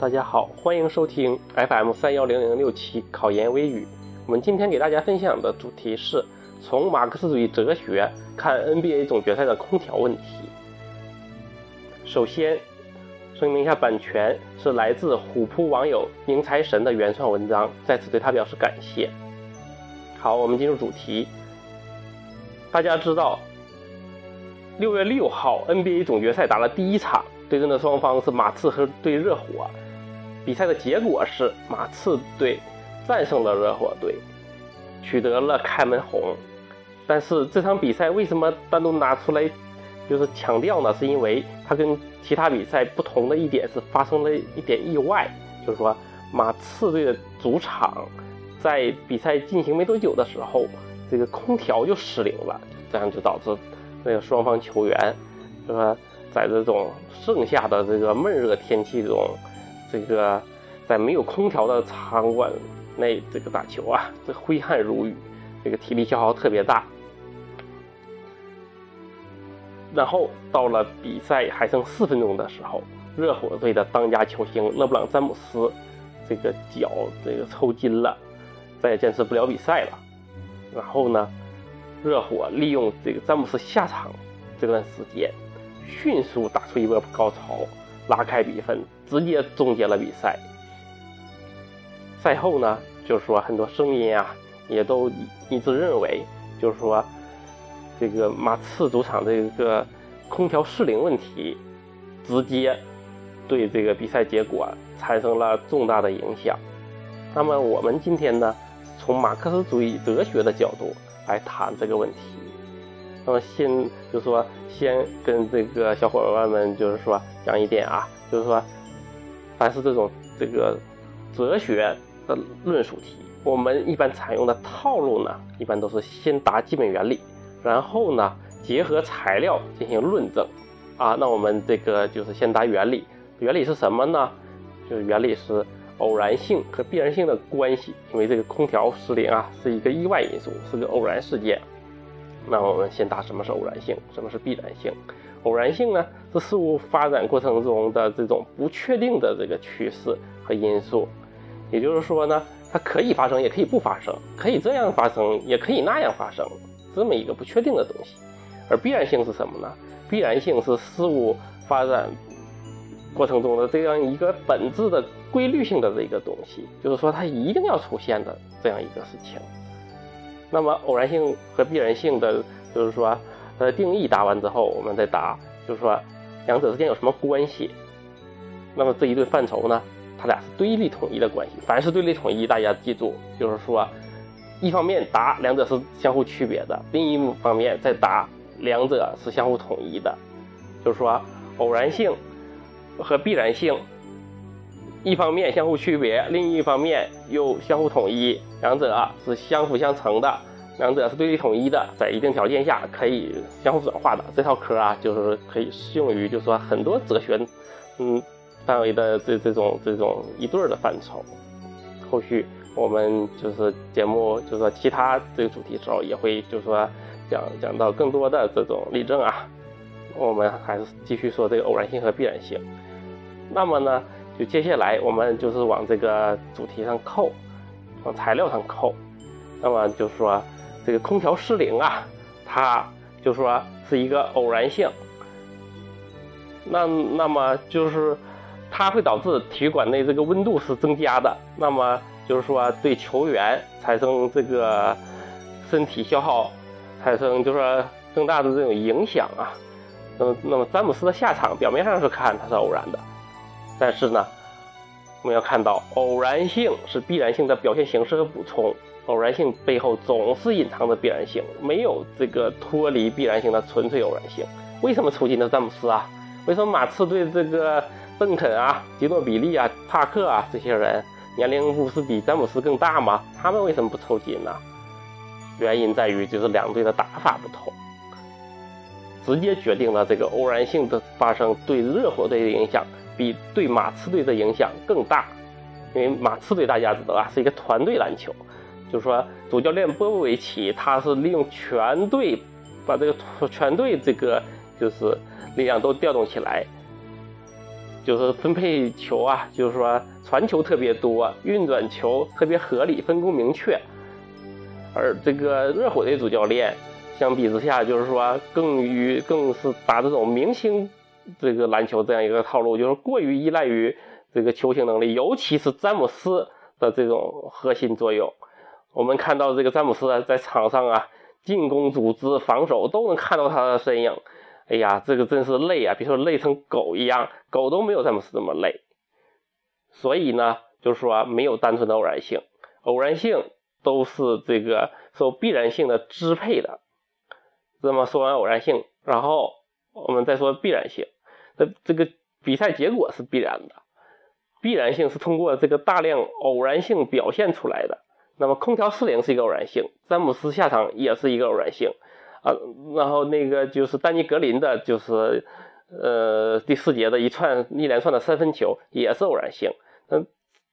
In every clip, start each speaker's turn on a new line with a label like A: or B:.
A: 大家好，欢迎收听 FM 三幺零零六七考研微语。我们今天给大家分享的主题是从马克思主义哲学看 NBA 总决赛的空调问题。首先，声明一下，版权是来自虎扑网友宁财神的原创文章，在此对他表示感谢。好，我们进入主题。大家知道，六月六号 NBA 总决赛打了第一场，对阵的双方是马刺和对热火。比赛的结果是马刺队战胜了热火队，取得了开门红。但是这场比赛为什么单独拿出来就是强调呢？是因为它跟其他比赛不同的一点是发生了一点意外，就是说马刺队的主场在比赛进行没多久的时候，这个空调就失灵了，这样就导致那个双方球员就说在这种盛夏的这个闷热天气中。这个在没有空调的场馆内，这个打球啊，这挥汗如雨，这个体力消耗特别大。然后到了比赛还剩四分钟的时候，热火队的当家球星勒布朗詹姆斯这个脚这个抽筋了，再也坚持不了比赛了。然后呢，热火利用这个詹姆斯下场这段时间，迅速打出一波高潮。拉开比分，直接终结了比赛。赛后呢，就是说很多声音啊，也都一致认为，就是说这个马刺主场这个空调失灵问题，直接对这个比赛结果产生了重大的影响。那么我们今天呢，从马克思主义哲学的角度来谈这个问题。那么先就是说，先跟这个小伙伴们就是说讲一点啊，就是说，凡是这种这个哲学的论述题，我们一般采用的套路呢，一般都是先答基本原理，然后呢结合材料进行论证。啊，那我们这个就是先答原理，原理是什么呢？就是原理是偶然性和必然性的关系，因为这个空调失灵啊是一个意外因素，是个偶然事件。那我们先答什么是偶然性，什么是必然性？偶然性呢，是事物发展过程中的这种不确定的这个趋势和因素，也就是说呢，它可以发生，也可以不发生，可以这样发生，也可以那样发生，这么一个不确定的东西。而必然性是什么呢？必然性是事物发展过程中的这样一个本质的规律性的这个东西，就是说它一定要出现的这样一个事情。那么偶然性和必然性的，就是说，呃，定义答完之后，我们再答，就是说，两者之间有什么关系？那么这一对范畴呢，它俩是对立统一的关系。凡是对立统一，大家记住，就是说，一方面答两者是相互区别的，另一方面再答两者是相互统一的。就是说，偶然性和必然性。一方面相互区别，另一方面又相互统一，两者是相辅相成的，两者是对立统一的，在一定条件下可以相互转化的。这套嗑啊，就是可以适用于，就是说很多哲学，嗯，范围的这这种这种一对儿的范畴。后续我们就是节目，就是说其他这个主题时候也会，就是说讲讲到更多的这种例证啊。我们还是继续说这个偶然性和必然性。那么呢？就接下来我们就是往这个主题上扣，往材料上扣。那么就是说，这个空调失灵啊，它就说是一个偶然性。那那么就是它会导致体育馆内这个温度是增加的。那么就是说对球员产生这个身体消耗，产生就是说更大的这种影响啊。那么那么詹姆斯的下场表面上是看它是偶然的。但是呢，我们要看到，偶然性是必然性的表现形式和补充。偶然性背后总是隐藏着必然性，没有这个脱离必然性的纯粹偶然性。为什么抽筋的詹姆斯啊？为什么马刺队这个邓肯啊、吉诺比利啊、帕克啊这些人年龄不是比詹姆斯更大吗？他们为什么不抽筋呢？原因在于就是两队的打法不同，直接决定了这个偶然性的发生对热火队的影响。比对马刺队的影响更大，因为马刺队大家知道啊，是一个团队篮球，就是说主教练波波维奇他是利用全队把这个全队这个就是力量都调动起来，就是分配球啊，就是说传球特别多，运转球特别合理，分工明确。而这个热火队主教练相比之下，就是说更于更是打这种明星这个篮球这样一个套路，就是过于依赖于这个球星能力，尤其是詹姆斯的这种核心作用。我们看到这个詹姆斯在场上啊，进攻、组织、防守都能看到他的身影。哎呀，这个真是累啊！别说累成狗一样，狗都没有詹姆斯这么累。所以呢，就是说没有单纯的偶然性，偶然性都是这个受必然性的支配的。这么说完偶然性，然后我们再说必然性。那这个比赛结果是必然的，必然性是通过这个大量偶然性表现出来的。那么空调失灵是一个偶然性，詹姆斯下场也是一个偶然性。啊，然后那个就是丹尼格林的，就是呃第四节的一串一连串的三分球也是偶然性。嗯，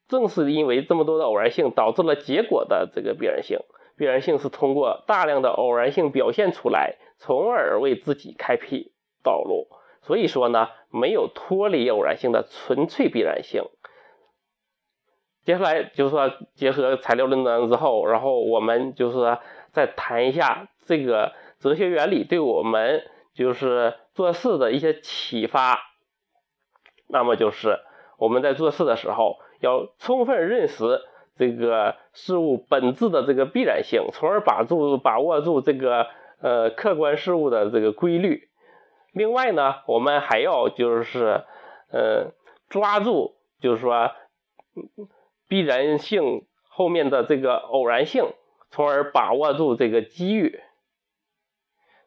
A: 正是因为这么多的偶然性，导致了结果的这个必然性。必然性是通过大量的偶然性表现出来，从而为自己开辟道路。所以说呢，没有脱离偶然性的纯粹必然性。接下来就是说，结合材料论断之后，然后我们就是再谈一下这个。哲学原理对我们就是做事的一些启发，那么就是我们在做事的时候要充分认识这个事物本质的这个必然性，从而把住把握住这个呃客观事物的这个规律。另外呢，我们还要就是呃抓住就是说必然性后面的这个偶然性，从而把握住这个机遇。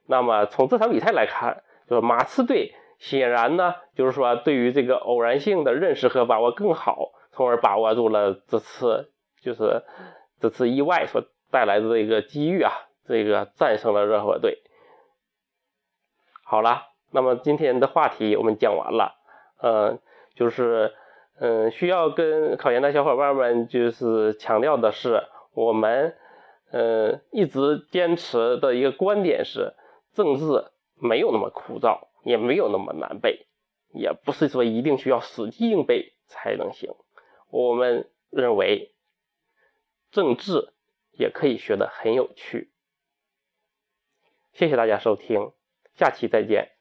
A: 那么从这场比赛来看，就是马刺队显然呢，就是说对于这个偶然性的认识和把握更好，从而把握住了这次就是这次意外所带来的这个机遇啊，这个战胜了热火队。好了，那么今天的话题我们讲完了，嗯，就是嗯，需要跟考研的小伙伴们就是强调的是，我们嗯一直坚持的一个观点是。政治没有那么枯燥，也没有那么难背，也不是说一定需要死记硬背才能行。我们认为，政治也可以学得很有趣。谢谢大家收听，下期再见。